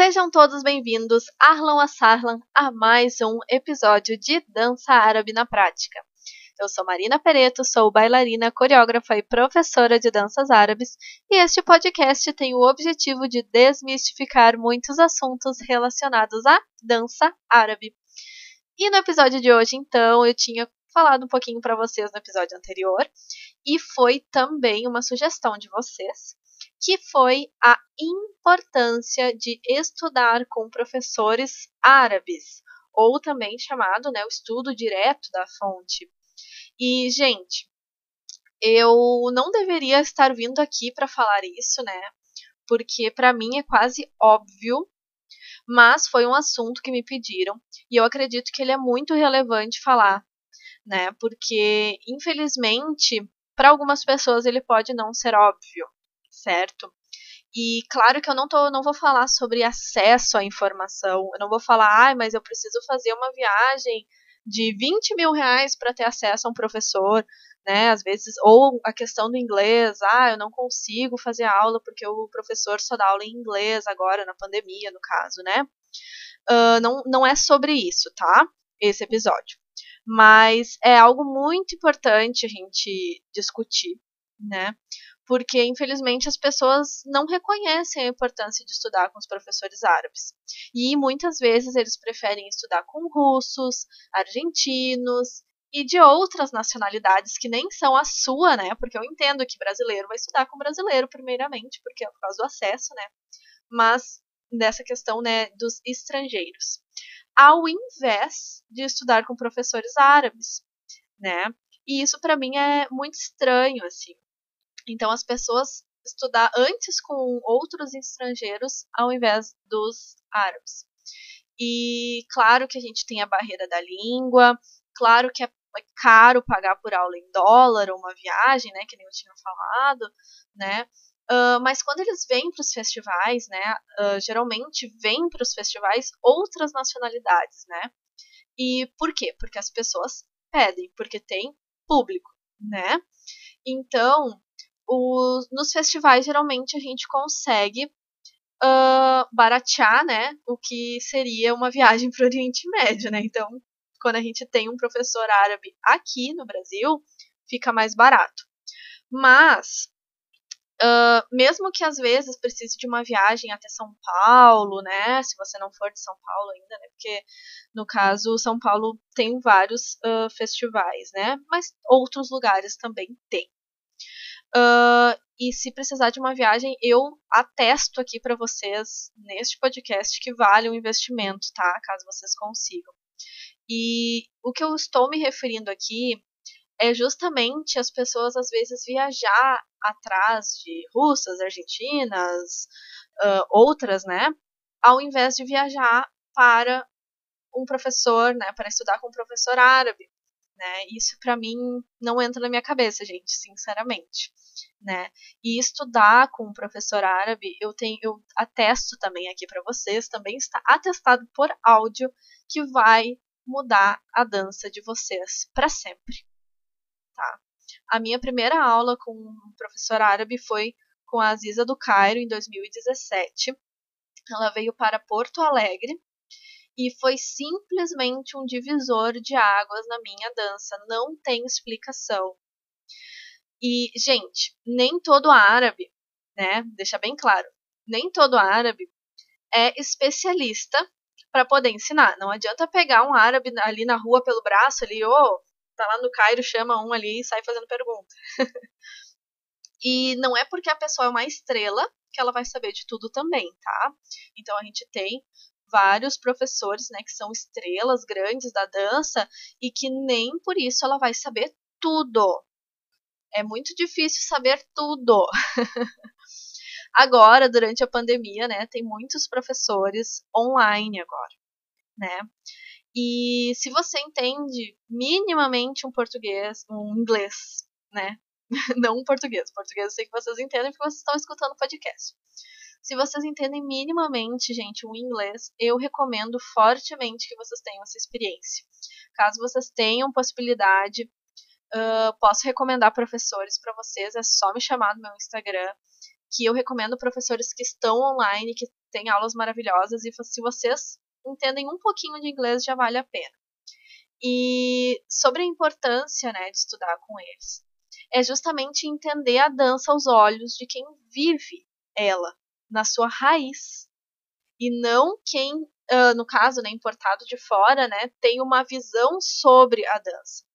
Sejam todos bem-vindos, Arlan Asarlan, a mais um episódio de Dança Árabe na Prática. Eu sou Marina Pereto, sou bailarina, coreógrafa e professora de danças árabes, e este podcast tem o objetivo de desmistificar muitos assuntos relacionados à dança árabe. E no episódio de hoje, então, eu tinha falado um pouquinho para vocês no episódio anterior, e foi também uma sugestão de vocês que foi a importância de estudar com professores árabes, ou também chamado né, o estudo direto da fonte. E, gente, eu não deveria estar vindo aqui para falar isso, né? Porque para mim é quase óbvio, mas foi um assunto que me pediram e eu acredito que ele é muito relevante falar, né? Porque infelizmente, para algumas pessoas ele pode não ser óbvio certo? E claro que eu não, tô, não vou falar sobre acesso à informação, eu não vou falar, ah, mas eu preciso fazer uma viagem de 20 mil reais para ter acesso a um professor, né? Às vezes, ou a questão do inglês, ah, eu não consigo fazer aula porque o professor só dá aula em inglês agora, na pandemia, no caso, né? Uh, não, não é sobre isso, tá? Esse episódio. Mas é algo muito importante a gente discutir, né? Porque infelizmente as pessoas não reconhecem a importância de estudar com os professores árabes. E muitas vezes eles preferem estudar com russos, argentinos e de outras nacionalidades que nem são a sua, né? Porque eu entendo que brasileiro vai estudar com brasileiro primeiramente, porque é por causa do acesso, né? Mas dessa questão, né, dos estrangeiros. Ao invés de estudar com professores árabes, né? E isso para mim é muito estranho, assim, então as pessoas estudar antes com outros estrangeiros ao invés dos árabes. E claro que a gente tem a barreira da língua, claro que é caro pagar por aula em dólar ou uma viagem, né, que nem eu tinha falado, né? Uh, mas quando eles vêm para os festivais, né, uh, geralmente vêm para os festivais outras nacionalidades, né? E por quê? Porque as pessoas pedem, porque tem público, né? Então, os, nos festivais geralmente a gente consegue uh, baratear, né, o que seria uma viagem para o Oriente Médio, né? Então, quando a gente tem um professor árabe aqui no Brasil, fica mais barato. Mas Uh, mesmo que às vezes precise de uma viagem até São Paulo, né? Se você não for de São Paulo ainda, né? Porque no caso São Paulo tem vários uh, festivais, né? Mas outros lugares também tem. Uh, e se precisar de uma viagem, eu atesto aqui para vocês neste podcast que vale o investimento, tá? Caso vocês consigam. E o que eu estou me referindo aqui é justamente as pessoas às vezes viajar atrás de russas, argentinas, uh, outras, né? Ao invés de viajar para um professor, né? Para estudar com um professor árabe né? Isso para mim não entra na minha cabeça, gente, sinceramente, né? E estudar com um professor árabe, eu tenho, eu atesto também aqui para vocês, também está atestado por áudio que vai mudar a dança de vocês para sempre, tá? A minha primeira aula com um professor árabe foi com a Aziza do Cairo em 2017. Ela veio para Porto Alegre e foi simplesmente um divisor de águas na minha dança, não tem explicação. E, gente, nem todo árabe, né, deixa bem claro, nem todo árabe é especialista para poder ensinar. Não adianta pegar um árabe ali na rua pelo braço ali, ô, oh, tá lá no Cairo, chama um ali e sai fazendo pergunta. e não é porque a pessoa é uma estrela que ela vai saber de tudo também, tá? Então a gente tem vários professores, né, que são estrelas grandes da dança e que nem por isso ela vai saber tudo. É muito difícil saber tudo. agora, durante a pandemia, né, tem muitos professores online agora, né? E se você entende minimamente um português, um inglês, né? Não um português. Português eu sei que vocês entendem porque vocês estão escutando o podcast. Se vocês entendem minimamente, gente, o inglês, eu recomendo fortemente que vocês tenham essa experiência. Caso vocês tenham possibilidade, uh, posso recomendar professores para vocês, é só me chamar no meu Instagram, que eu recomendo professores que estão online, que tem aulas maravilhosas e se vocês entendem um pouquinho de inglês já vale a pena. E sobre a importância né, de estudar com eles, é justamente entender a dança aos olhos de quem vive ela, na sua raiz. E não quem, uh, no caso, né, importado de fora, né, tem uma visão sobre a dança.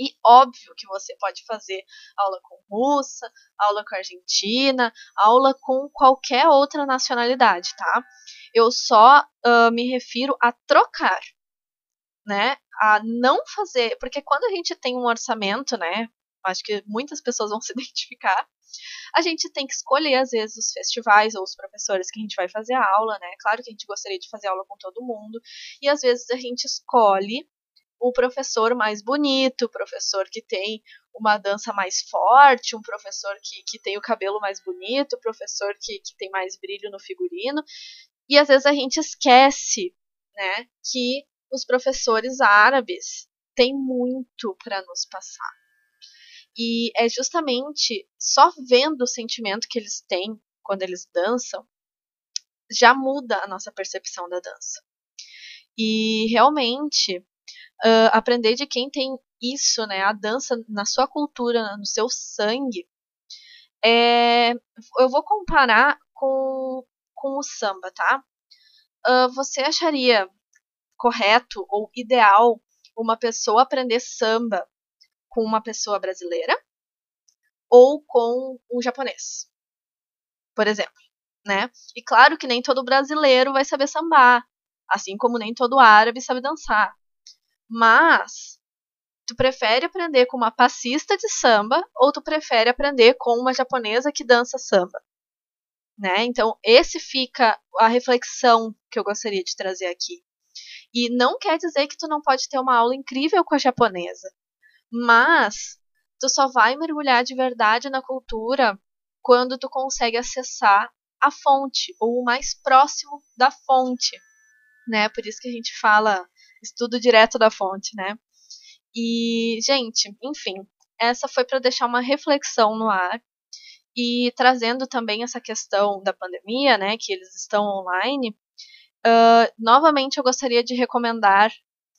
E óbvio que você pode fazer aula com russa, aula com argentina, aula com qualquer outra nacionalidade, tá? Eu só uh, me refiro a trocar, né? A não fazer, porque quando a gente tem um orçamento, né? Acho que muitas pessoas vão se identificar. A gente tem que escolher, às vezes, os festivais ou os professores que a gente vai fazer a aula, né? Claro que a gente gostaria de fazer aula com todo mundo. E às vezes a gente escolhe o professor mais bonito, o professor que tem uma dança mais forte, um professor que, que tem o cabelo mais bonito, o professor que, que tem mais brilho no figurino. E às vezes a gente esquece né, que os professores árabes têm muito para nos passar. E é justamente só vendo o sentimento que eles têm quando eles dançam, já muda a nossa percepção da dança. E realmente, uh, aprender de quem tem isso, né, a dança na sua cultura, no seu sangue, é, eu vou comparar com, com o samba, tá? Uh, você acharia correto ou ideal uma pessoa aprender samba com uma pessoa brasileira ou com um japonês, por exemplo, né? E claro que nem todo brasileiro vai saber sambar, assim como nem todo árabe sabe dançar. Mas tu prefere aprender com uma passista de samba ou tu prefere aprender com uma japonesa que dança samba? Né? Então, esse fica a reflexão que eu gostaria de trazer aqui. E não quer dizer que tu não pode ter uma aula incrível com a japonesa, mas tu só vai mergulhar de verdade na cultura quando tu consegue acessar a fonte ou o mais próximo da fonte, né? Por isso que a gente fala estudo direto da fonte, né? E, gente, enfim, essa foi para deixar uma reflexão no ar e trazendo também essa questão da pandemia, né, que eles estão online. Uh, novamente, eu gostaria de recomendar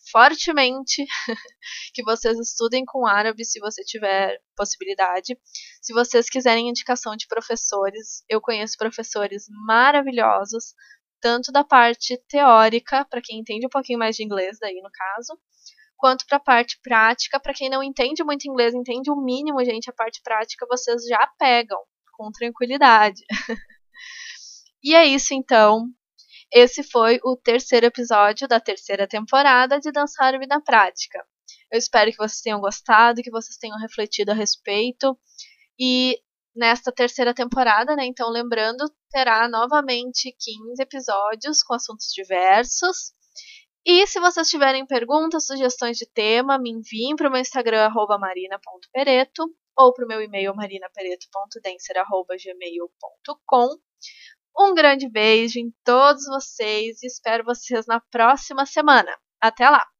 fortemente que vocês estudem com árabe se você tiver possibilidade. Se vocês quiserem indicação de professores, eu conheço professores maravilhosos, tanto da parte teórica, para quem entende um pouquinho mais de inglês, daí no caso, quanto para a parte prática, para quem não entende muito inglês, entende o mínimo, gente, a parte prática vocês já pegam com tranquilidade. e é isso então. Esse foi o terceiro episódio da terceira temporada de Dançar na Prática. Eu espero que vocês tenham gostado, que vocês tenham refletido a respeito. E nesta terceira temporada, né, então lembrando, terá novamente 15 episódios com assuntos diversos. E se vocês tiverem perguntas, sugestões de tema, me enviem para o meu Instagram, marina.pereto, ou para o meu e-mail, marinapereto.dancer.gmail.com. Um grande beijo em todos vocês e espero vocês na próxima semana. Até lá!